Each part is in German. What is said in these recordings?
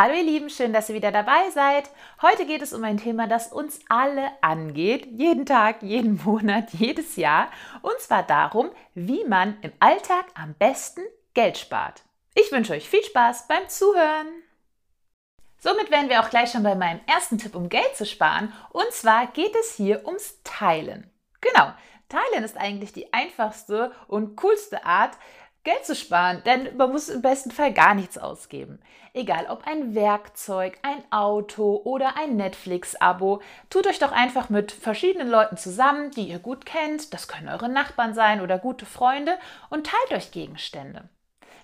Hallo ihr Lieben, schön, dass ihr wieder dabei seid. Heute geht es um ein Thema, das uns alle angeht, jeden Tag, jeden Monat, jedes Jahr. Und zwar darum, wie man im Alltag am besten Geld spart. Ich wünsche euch viel Spaß beim Zuhören. Somit wären wir auch gleich schon bei meinem ersten Tipp, um Geld zu sparen. Und zwar geht es hier ums Teilen. Genau, Teilen ist eigentlich die einfachste und coolste Art, Geld zu sparen, denn man muss im besten Fall gar nichts ausgeben. Egal ob ein Werkzeug, ein Auto oder ein Netflix-Abo, tut euch doch einfach mit verschiedenen Leuten zusammen, die ihr gut kennt, das können eure Nachbarn sein oder gute Freunde, und teilt euch Gegenstände.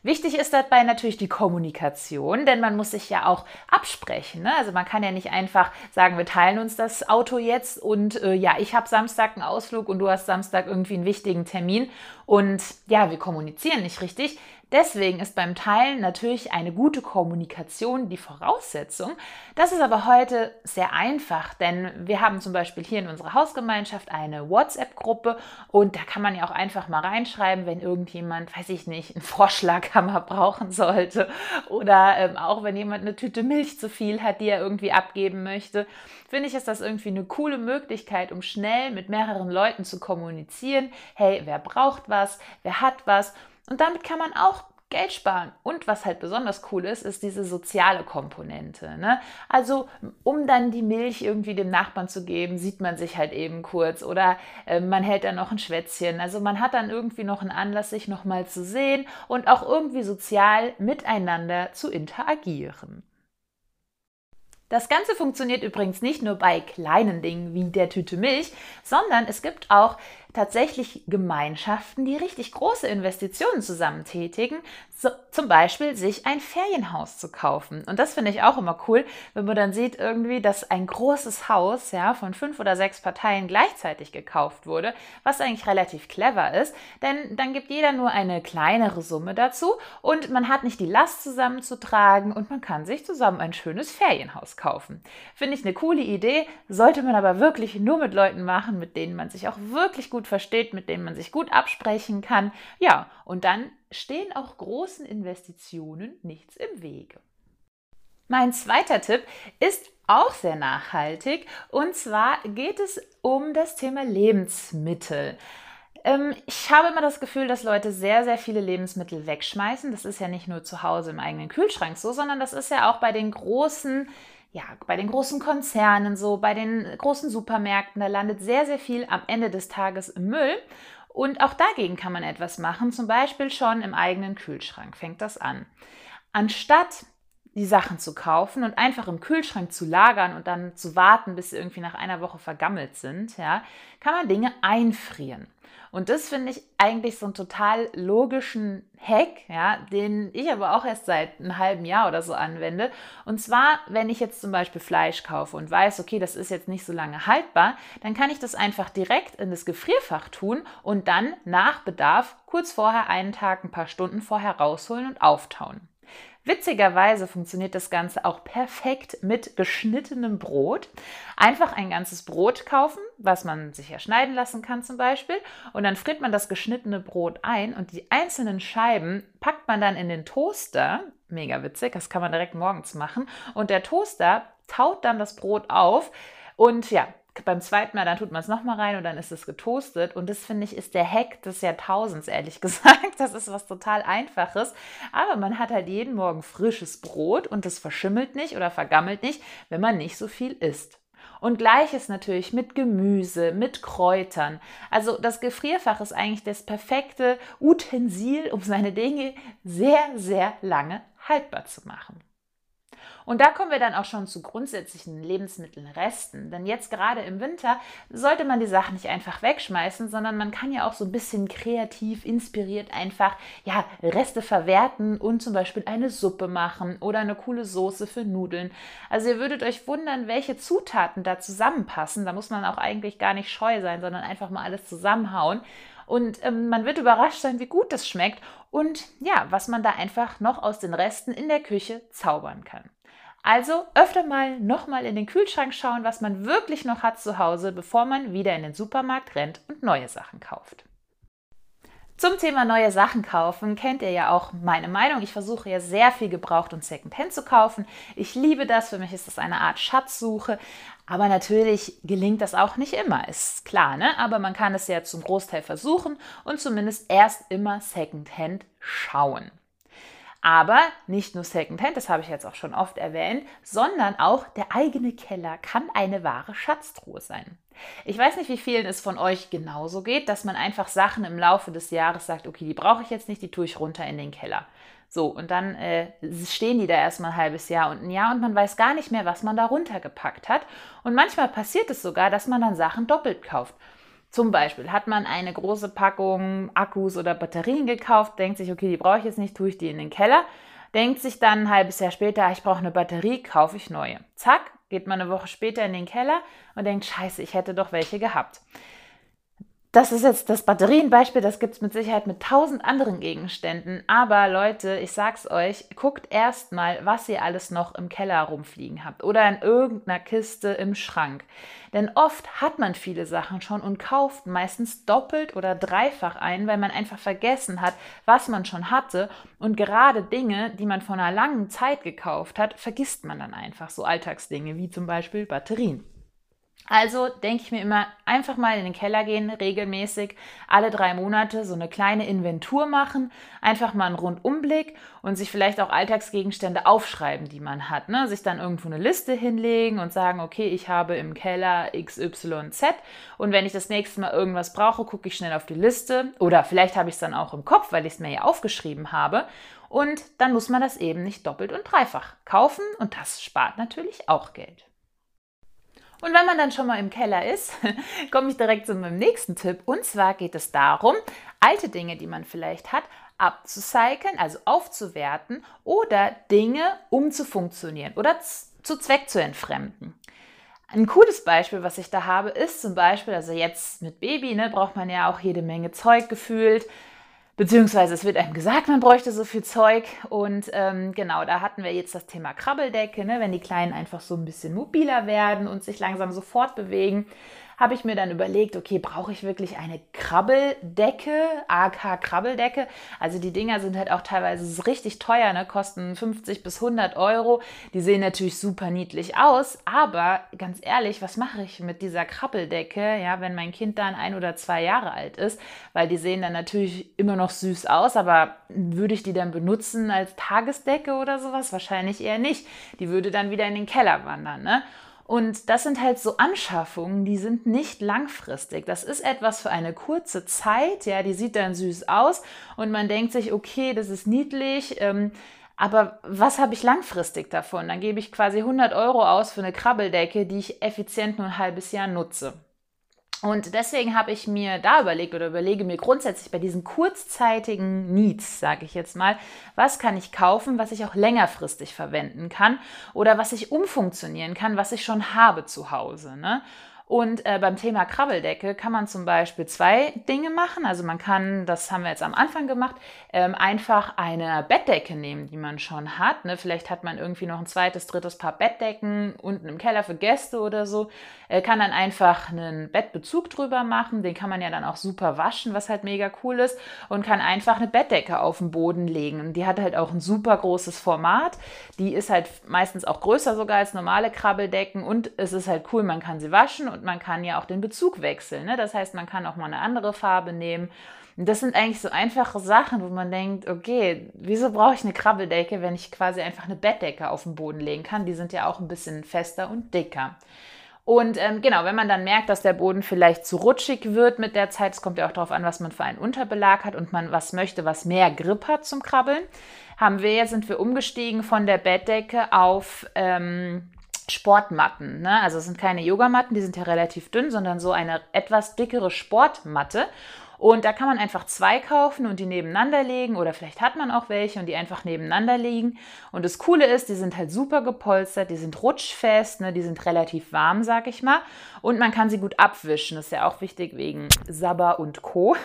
Wichtig ist dabei natürlich die Kommunikation, denn man muss sich ja auch absprechen. Ne? Also man kann ja nicht einfach sagen, wir teilen uns das Auto jetzt und äh, ja, ich habe Samstag einen Ausflug und du hast Samstag irgendwie einen wichtigen Termin und ja, wir kommunizieren nicht richtig. Deswegen ist beim Teilen natürlich eine gute Kommunikation die Voraussetzung. Das ist aber heute sehr einfach, denn wir haben zum Beispiel hier in unserer Hausgemeinschaft eine WhatsApp-Gruppe und da kann man ja auch einfach mal reinschreiben, wenn irgendjemand, weiß ich nicht, einen Vorschlaghammer brauchen sollte oder ähm, auch wenn jemand eine Tüte Milch zu viel hat, die er irgendwie abgeben möchte. Finde ich, ist das irgendwie eine coole Möglichkeit, um schnell mit mehreren Leuten zu kommunizieren. Hey, wer braucht was? Wer hat was? Und damit kann man auch Geld sparen. Und was halt besonders cool ist, ist diese soziale Komponente. Ne? Also, um dann die Milch irgendwie dem Nachbarn zu geben, sieht man sich halt eben kurz oder äh, man hält dann noch ein Schwätzchen. Also, man hat dann irgendwie noch einen Anlass, sich nochmal zu sehen und auch irgendwie sozial miteinander zu interagieren. Das Ganze funktioniert übrigens nicht nur bei kleinen Dingen wie der Tüte Milch, sondern es gibt auch tatsächlich Gemeinschaften, die richtig große Investitionen zusammen tätigen, so, zum Beispiel sich ein Ferienhaus zu kaufen. Und das finde ich auch immer cool, wenn man dann sieht irgendwie, dass ein großes Haus ja von fünf oder sechs Parteien gleichzeitig gekauft wurde, was eigentlich relativ clever ist, denn dann gibt jeder nur eine kleinere Summe dazu und man hat nicht die Last zusammenzutragen und man kann sich zusammen ein schönes Ferienhaus kaufen. Finde ich eine coole Idee, sollte man aber wirklich nur mit Leuten machen, mit denen man sich auch wirklich gut gut versteht, mit denen man sich gut absprechen kann. Ja, und dann stehen auch großen Investitionen nichts im Wege. Mein zweiter Tipp ist auch sehr nachhaltig und zwar geht es um das Thema Lebensmittel. Ähm, ich habe immer das Gefühl, dass Leute sehr, sehr viele Lebensmittel wegschmeißen. Das ist ja nicht nur zu Hause im eigenen Kühlschrank so, sondern das ist ja auch bei den großen ja, bei den großen Konzernen so, bei den großen Supermärkten, da landet sehr, sehr viel am Ende des Tages im Müll. Und auch dagegen kann man etwas machen, zum Beispiel schon im eigenen Kühlschrank fängt das an. Anstatt die Sachen zu kaufen und einfach im Kühlschrank zu lagern und dann zu warten, bis sie irgendwie nach einer Woche vergammelt sind, ja, kann man Dinge einfrieren. Und das finde ich eigentlich so einen total logischen Hack, ja, den ich aber auch erst seit einem halben Jahr oder so anwende. Und zwar, wenn ich jetzt zum Beispiel Fleisch kaufe und weiß, okay, das ist jetzt nicht so lange haltbar, dann kann ich das einfach direkt in das Gefrierfach tun und dann nach Bedarf kurz vorher einen Tag, ein paar Stunden vorher rausholen und auftauen. Witzigerweise funktioniert das Ganze auch perfekt mit geschnittenem Brot. Einfach ein ganzes Brot kaufen, was man sich ja schneiden lassen kann zum Beispiel. Und dann friert man das geschnittene Brot ein und die einzelnen Scheiben packt man dann in den Toaster. Mega witzig, das kann man direkt morgens machen. Und der Toaster taut dann das Brot auf. Und ja, beim zweiten Mal, dann tut man es nochmal rein und dann ist es getoastet. Und das finde ich ist der Hack des Jahrtausends, ehrlich gesagt. Das ist was total Einfaches. Aber man hat halt jeden Morgen frisches Brot und das verschimmelt nicht oder vergammelt nicht, wenn man nicht so viel isst. Und gleiches natürlich mit Gemüse, mit Kräutern. Also das Gefrierfach ist eigentlich das perfekte Utensil, um seine Dinge sehr, sehr lange haltbar zu machen. Und da kommen wir dann auch schon zu grundsätzlichen Lebensmittelresten. Denn jetzt gerade im Winter sollte man die Sachen nicht einfach wegschmeißen, sondern man kann ja auch so ein bisschen kreativ, inspiriert einfach ja, Reste verwerten und zum Beispiel eine Suppe machen oder eine coole Soße für Nudeln. Also ihr würdet euch wundern, welche Zutaten da zusammenpassen. Da muss man auch eigentlich gar nicht scheu sein, sondern einfach mal alles zusammenhauen. Und ähm, man wird überrascht sein, wie gut das schmeckt und ja, was man da einfach noch aus den Resten in der Küche zaubern kann. Also öfter mal nochmal in den Kühlschrank schauen, was man wirklich noch hat zu Hause, bevor man wieder in den Supermarkt rennt und neue Sachen kauft. Zum Thema neue Sachen kaufen kennt ihr ja auch meine Meinung. Ich versuche ja sehr viel gebraucht und Secondhand zu kaufen. Ich liebe das. Für mich ist das eine Art Schatzsuche. Aber natürlich gelingt das auch nicht immer, ist klar, ne? Aber man kann es ja zum Großteil versuchen und zumindest erst immer Secondhand schauen. Aber nicht nur Secondhand, das habe ich jetzt auch schon oft erwähnt, sondern auch der eigene Keller kann eine wahre Schatztruhe sein. Ich weiß nicht, wie vielen es von euch genauso geht, dass man einfach Sachen im Laufe des Jahres sagt, okay, die brauche ich jetzt nicht, die tue ich runter in den Keller. So, und dann äh, stehen die da erstmal ein halbes Jahr und ein Jahr und man weiß gar nicht mehr, was man da runtergepackt hat. Und manchmal passiert es sogar, dass man dann Sachen doppelt kauft. Zum Beispiel hat man eine große Packung Akkus oder Batterien gekauft, denkt sich, okay, die brauche ich jetzt nicht, tue ich die in den Keller, denkt sich dann ein halbes Jahr später, ich brauche eine Batterie, kaufe ich neue. Zack, geht man eine Woche später in den Keller und denkt, scheiße, ich hätte doch welche gehabt. Das ist jetzt das Batterienbeispiel, das gibt es mit Sicherheit mit tausend anderen Gegenständen. Aber Leute, ich sag's euch, guckt erstmal, was ihr alles noch im Keller rumfliegen habt oder in irgendeiner Kiste im Schrank. Denn oft hat man viele Sachen schon und kauft meistens doppelt oder dreifach ein, weil man einfach vergessen hat, was man schon hatte. Und gerade Dinge, die man vor einer langen Zeit gekauft hat, vergisst man dann einfach. So Alltagsdinge wie zum Beispiel Batterien. Also denke ich mir immer, einfach mal in den Keller gehen, regelmäßig alle drei Monate so eine kleine Inventur machen, einfach mal einen Rundumblick und sich vielleicht auch Alltagsgegenstände aufschreiben, die man hat. Ne? Sich dann irgendwo eine Liste hinlegen und sagen, okay, ich habe im Keller XYZ und wenn ich das nächste Mal irgendwas brauche, gucke ich schnell auf die Liste oder vielleicht habe ich es dann auch im Kopf, weil ich es mir ja aufgeschrieben habe. Und dann muss man das eben nicht doppelt und dreifach kaufen und das spart natürlich auch Geld. Und wenn man dann schon mal im Keller ist, komme ich direkt zu meinem nächsten Tipp. Und zwar geht es darum, alte Dinge, die man vielleicht hat, abzucyceln, also aufzuwerten oder Dinge umzufunktionieren oder zu Zweck zu entfremden. Ein cooles Beispiel, was ich da habe, ist zum Beispiel, also jetzt mit Baby, ne, braucht man ja auch jede Menge Zeug gefühlt. Beziehungsweise es wird einem gesagt, man bräuchte so viel Zeug. Und ähm, genau, da hatten wir jetzt das Thema Krabbeldecke, ne? wenn die Kleinen einfach so ein bisschen mobiler werden und sich langsam so fortbewegen habe ich mir dann überlegt, okay, brauche ich wirklich eine Krabbeldecke, AK Krabbeldecke? Also die Dinger sind halt auch teilweise richtig teuer, ne? kosten 50 bis 100 Euro. Die sehen natürlich super niedlich aus, aber ganz ehrlich, was mache ich mit dieser Krabbeldecke, ja, wenn mein Kind dann ein oder zwei Jahre alt ist? Weil die sehen dann natürlich immer noch süß aus, aber würde ich die dann benutzen als Tagesdecke oder sowas? Wahrscheinlich eher nicht. Die würde dann wieder in den Keller wandern, ne? Und das sind halt so Anschaffungen, die sind nicht langfristig. Das ist etwas für eine kurze Zeit, ja, die sieht dann süß aus und man denkt sich, okay, das ist niedlich, ähm, aber was habe ich langfristig davon? Dann gebe ich quasi 100 Euro aus für eine Krabbeldecke, die ich effizient nur ein halbes Jahr nutze. Und deswegen habe ich mir da überlegt oder überlege mir grundsätzlich bei diesen kurzzeitigen Needs, sage ich jetzt mal, was kann ich kaufen, was ich auch längerfristig verwenden kann oder was ich umfunktionieren kann, was ich schon habe zu Hause. Ne? Und äh, beim Thema Krabbeldecke kann man zum Beispiel zwei Dinge machen. Also man kann, das haben wir jetzt am Anfang gemacht, ähm, einfach eine Bettdecke nehmen, die man schon hat. Ne? Vielleicht hat man irgendwie noch ein zweites, drittes Paar Bettdecken unten im Keller für Gäste oder so. Äh, kann dann einfach einen Bettbezug drüber machen. Den kann man ja dann auch super waschen, was halt mega cool ist. Und kann einfach eine Bettdecke auf den Boden legen. Und die hat halt auch ein super großes Format. Die ist halt meistens auch größer sogar als normale Krabbeldecken. Und es ist halt cool, man kann sie waschen und man kann ja auch den Bezug wechseln. Ne? Das heißt, man kann auch mal eine andere Farbe nehmen. Und das sind eigentlich so einfache Sachen, wo man denkt, okay, wieso brauche ich eine Krabbeldecke, wenn ich quasi einfach eine Bettdecke auf den Boden legen kann? Die sind ja auch ein bisschen fester und dicker. Und ähm, genau, wenn man dann merkt, dass der Boden vielleicht zu rutschig wird mit der Zeit, es kommt ja auch darauf an, was man für einen Unterbelag hat und man was möchte, was mehr Grip hat zum Krabbeln, haben wir, sind wir umgestiegen von der Bettdecke auf ähm, Sportmatten. Ne? Also es sind keine Yogamatten, die sind ja relativ dünn, sondern so eine etwas dickere Sportmatte. Und da kann man einfach zwei kaufen und die nebeneinander legen oder vielleicht hat man auch welche und die einfach nebeneinander liegen. Und das Coole ist, die sind halt super gepolstert, die sind rutschfest, ne, die sind relativ warm, sag ich mal. Und man kann sie gut abwischen. Das ist ja auch wichtig wegen Sabber und Co.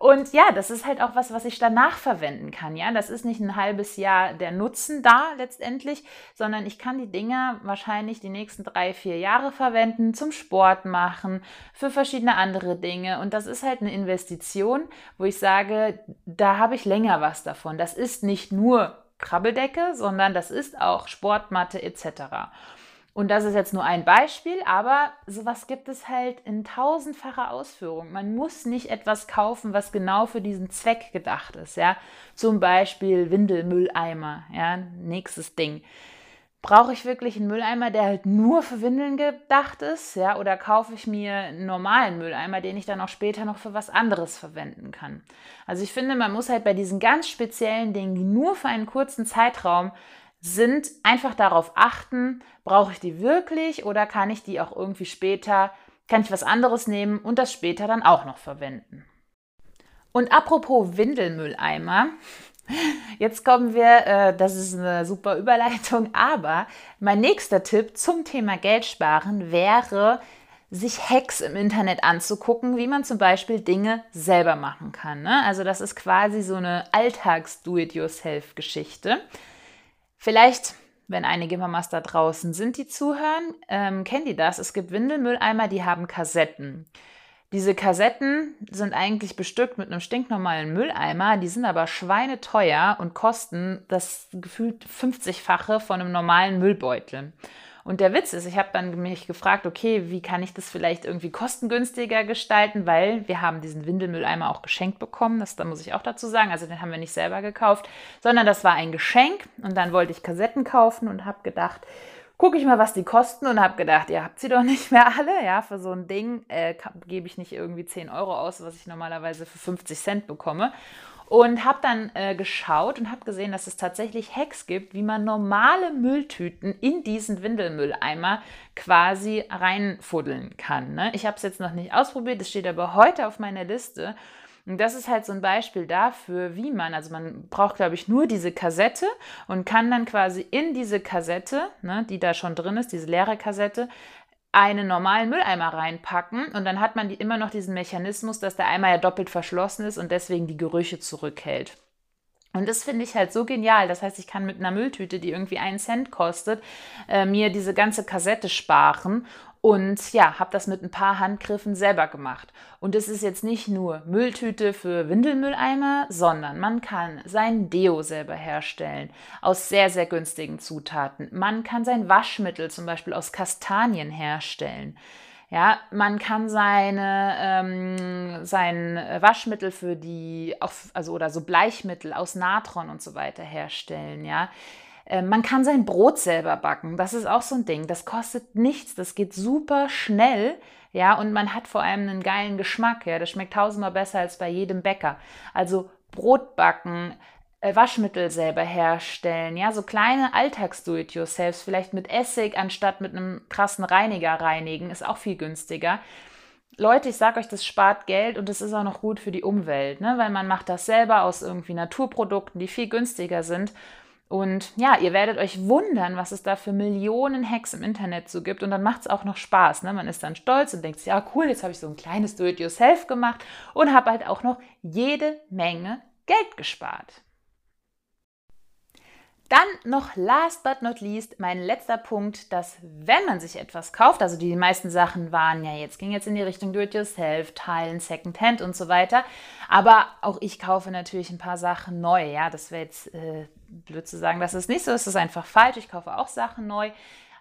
Und ja, das ist halt auch was, was ich danach verwenden kann. Ja, das ist nicht ein halbes Jahr der Nutzen da letztendlich, sondern ich kann die Dinger wahrscheinlich die nächsten drei, vier Jahre verwenden, zum Sport machen, für verschiedene andere Dinge. Und das ist halt eine eine Investition, wo ich sage, da habe ich länger was davon. Das ist nicht nur Krabbeldecke, sondern das ist auch Sportmatte etc. Und das ist jetzt nur ein Beispiel, aber sowas gibt es halt in tausendfacher Ausführung. Man muss nicht etwas kaufen, was genau für diesen Zweck gedacht ist. Ja? Zum Beispiel Windelmülleimer, ja, nächstes Ding. Brauche ich wirklich einen Mülleimer, der halt nur für Windeln gedacht ist? Ja? Oder kaufe ich mir einen normalen Mülleimer, den ich dann auch später noch für was anderes verwenden kann? Also ich finde, man muss halt bei diesen ganz speziellen Dingen, die nur für einen kurzen Zeitraum sind, einfach darauf achten, brauche ich die wirklich oder kann ich die auch irgendwie später, kann ich was anderes nehmen und das später dann auch noch verwenden. Und apropos Windelmülleimer, jetzt kommen wir, äh, das ist eine super Überleitung, aber mein nächster Tipp zum Thema Geld sparen wäre, sich Hacks im Internet anzugucken, wie man zum Beispiel Dinge selber machen kann. Ne? Also das ist quasi so eine Alltags-Do-it-yourself-Geschichte. Vielleicht, wenn einige Mamas da draußen sind, die zuhören, ähm, kennen die das? Es gibt Windelmülleimer, die haben Kassetten. Diese Kassetten sind eigentlich bestückt mit einem stinknormalen Mülleimer, die sind aber schweineteuer und kosten das gefühlt 50-fache von einem normalen Müllbeutel. Und der Witz ist, ich habe dann mich gefragt, okay, wie kann ich das vielleicht irgendwie kostengünstiger gestalten, weil wir haben diesen Windelmülleimer auch geschenkt bekommen, das da muss ich auch dazu sagen, also den haben wir nicht selber gekauft, sondern das war ein Geschenk. Und dann wollte ich Kassetten kaufen und habe gedacht, gucke ich mal, was die kosten und habe gedacht, ihr habt sie doch nicht mehr alle, ja, für so ein Ding äh, gebe ich nicht irgendwie 10 Euro aus, was ich normalerweise für 50 Cent bekomme und habe dann äh, geschaut und habe gesehen, dass es tatsächlich Hacks gibt, wie man normale Mülltüten in diesen Windelmülleimer quasi reinfuddeln kann. Ne? Ich habe es jetzt noch nicht ausprobiert, es steht aber heute auf meiner Liste. Und das ist halt so ein Beispiel dafür, wie man, also man braucht, glaube ich, nur diese Kassette und kann dann quasi in diese Kassette, ne, die da schon drin ist, diese leere Kassette, einen normalen Mülleimer reinpacken und dann hat man die, immer noch diesen Mechanismus, dass der Eimer ja doppelt verschlossen ist und deswegen die Gerüche zurückhält. Und das finde ich halt so genial. Das heißt, ich kann mit einer Mülltüte, die irgendwie einen Cent kostet, äh, mir diese ganze Kassette sparen und ja, habe das mit ein paar Handgriffen selber gemacht. Und es ist jetzt nicht nur Mülltüte für Windelmülleimer, sondern man kann sein Deo selber herstellen aus sehr, sehr günstigen Zutaten. Man kann sein Waschmittel zum Beispiel aus Kastanien herstellen. Ja, man kann seine, ähm, sein Waschmittel für die, also oder so Bleichmittel aus Natron und so weiter herstellen. Ja, man kann sein Brot selber backen. Das ist auch so ein Ding. Das kostet nichts. Das geht super schnell. Ja, und man hat vor allem einen geilen Geschmack. Ja, das schmeckt tausendmal besser als bei jedem Bäcker. Also Brot backen, äh, Waschmittel selber herstellen, ja, so kleine Alltags-Do-it-yourselfs, vielleicht mit Essig anstatt mit einem krassen Reiniger reinigen, ist auch viel günstiger. Leute, ich sage euch, das spart Geld und es ist auch noch gut für die Umwelt, ne? weil man macht das selber aus irgendwie Naturprodukten, die viel günstiger sind und ja, ihr werdet euch wundern, was es da für Millionen Hacks im Internet so gibt. Und dann macht es auch noch Spaß. Ne? Man ist dann stolz und denkt ja cool, jetzt habe ich so ein kleines Do-it-yourself gemacht und habe halt auch noch jede Menge Geld gespart. Dann noch last but not least mein letzter Punkt, dass wenn man sich etwas kauft, also die meisten Sachen waren ja jetzt, ging jetzt in die Richtung Do-it-yourself, Teilen, Secondhand und so weiter. Aber auch ich kaufe natürlich ein paar Sachen neu. Ja, das wäre jetzt äh, blöd zu sagen, dass es nicht so ist. Das ist einfach falsch. Ich kaufe auch Sachen neu.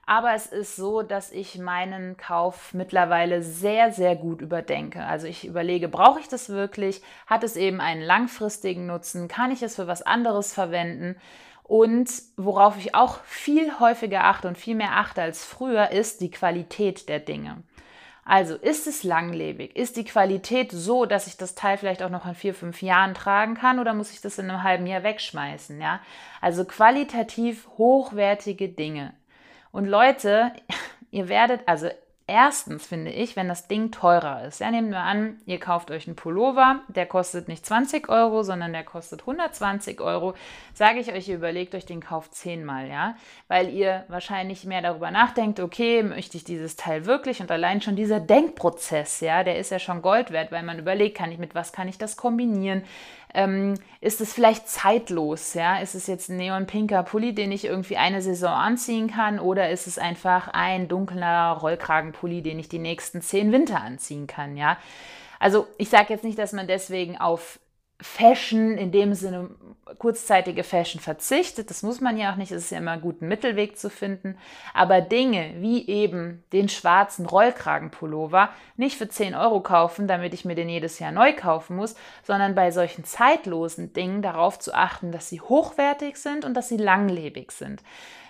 Aber es ist so, dass ich meinen Kauf mittlerweile sehr, sehr gut überdenke. Also ich überlege, brauche ich das wirklich? Hat es eben einen langfristigen Nutzen? Kann ich es für was anderes verwenden? Und worauf ich auch viel häufiger achte und viel mehr achte als früher, ist die Qualität der Dinge. Also ist es langlebig? Ist die Qualität so, dass ich das Teil vielleicht auch noch in vier, fünf Jahren tragen kann oder muss ich das in einem halben Jahr wegschmeißen? Ja? Also qualitativ hochwertige Dinge. Und Leute, ihr werdet, also erstens finde ich, wenn das Ding teurer ist. Ja, nehmen wir an, ihr kauft euch einen Pullover, der kostet nicht 20 Euro, sondern der kostet 120 Euro. Sage ich euch, ihr überlegt euch den Kauf zehnmal, ja, weil ihr wahrscheinlich mehr darüber nachdenkt, okay, möchte ich dieses Teil wirklich? Und allein schon dieser Denkprozess, ja, der ist ja schon Gold wert, weil man überlegt, kann ich mit was kann ich das kombinieren? Ähm, ist es vielleicht zeitlos? Ja? Ist es jetzt ein neonpinker Pulli, den ich irgendwie eine Saison anziehen kann? Oder ist es einfach ein dunkler Rollkragenpulli, den ich die nächsten zehn Winter anziehen kann? Ja? Also ich sage jetzt nicht, dass man deswegen auf Fashion in dem Sinne kurzzeitige Fashion verzichtet. Das muss man ja auch nicht. Es ist ja immer gut, einen Mittelweg zu finden. Aber Dinge wie eben den schwarzen Rollkragenpullover nicht für 10 Euro kaufen, damit ich mir den jedes Jahr neu kaufen muss, sondern bei solchen zeitlosen Dingen darauf zu achten, dass sie hochwertig sind und dass sie langlebig sind.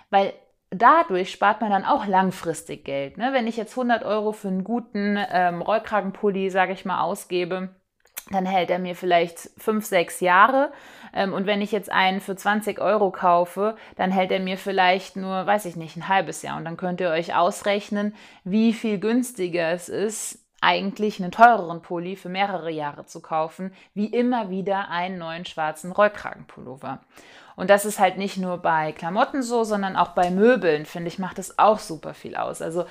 Weil dadurch spart man dann auch langfristig Geld. Ne? Wenn ich jetzt 100 Euro für einen guten ähm, Rollkragenpulli, sage ich mal, ausgebe, dann hält er mir vielleicht fünf, sechs Jahre. Ähm, und wenn ich jetzt einen für 20 Euro kaufe, dann hält er mir vielleicht nur, weiß ich nicht, ein halbes Jahr. Und dann könnt ihr euch ausrechnen, wie viel günstiger es ist, eigentlich einen teureren Pulli für mehrere Jahre zu kaufen, wie immer wieder einen neuen schwarzen Rollkragenpullover. Und das ist halt nicht nur bei Klamotten so, sondern auch bei Möbeln, finde ich, macht das auch super viel aus. Also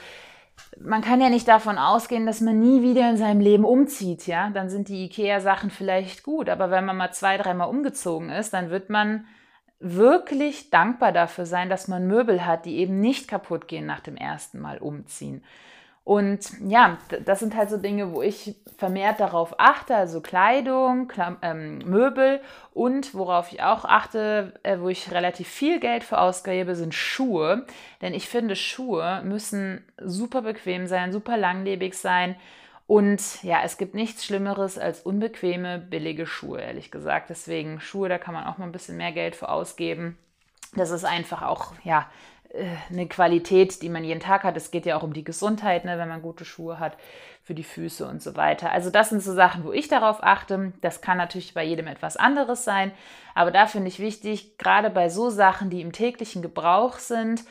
man kann ja nicht davon ausgehen, dass man nie wieder in seinem Leben umzieht, ja. Dann sind die IKEA-Sachen vielleicht gut, aber wenn man mal zwei, dreimal umgezogen ist, dann wird man wirklich dankbar dafür sein, dass man Möbel hat, die eben nicht kaputt gehen nach dem ersten Mal umziehen. Und ja, das sind halt so Dinge, wo ich vermehrt darauf achte, also Kleidung, Klam ähm, Möbel und worauf ich auch achte, äh, wo ich relativ viel Geld für ausgebe, sind Schuhe. Denn ich finde, Schuhe müssen super bequem sein, super langlebig sein. Und ja, es gibt nichts Schlimmeres als unbequeme, billige Schuhe, ehrlich gesagt. Deswegen Schuhe, da kann man auch mal ein bisschen mehr Geld für ausgeben. Das ist einfach auch, ja, eine Qualität, die man jeden Tag hat. Es geht ja auch um die Gesundheit, ne, wenn man gute Schuhe hat für die Füße und so weiter. Also das sind so Sachen, wo ich darauf achte. Das kann natürlich bei jedem etwas anderes sein, aber da finde ich wichtig, gerade bei so Sachen, die im täglichen Gebrauch sind,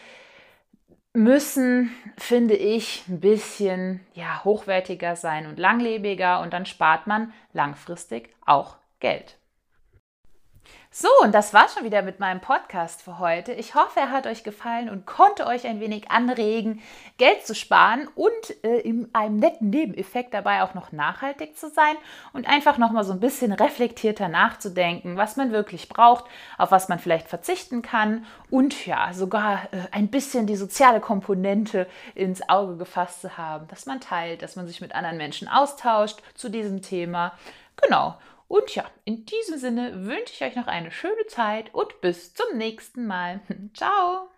müssen, finde ich, ein bisschen ja, hochwertiger sein und langlebiger und dann spart man langfristig auch Geld. So, und das war schon wieder mit meinem Podcast für heute. Ich hoffe, er hat euch gefallen und konnte euch ein wenig anregen, Geld zu sparen und äh, in einem netten Nebeneffekt dabei auch noch nachhaltig zu sein und einfach nochmal so ein bisschen reflektierter nachzudenken, was man wirklich braucht, auf was man vielleicht verzichten kann und ja, sogar äh, ein bisschen die soziale Komponente ins Auge gefasst zu haben, dass man teilt, dass man sich mit anderen Menschen austauscht zu diesem Thema. Genau. Und ja, in diesem Sinne wünsche ich euch noch eine schöne Zeit und bis zum nächsten Mal. Ciao!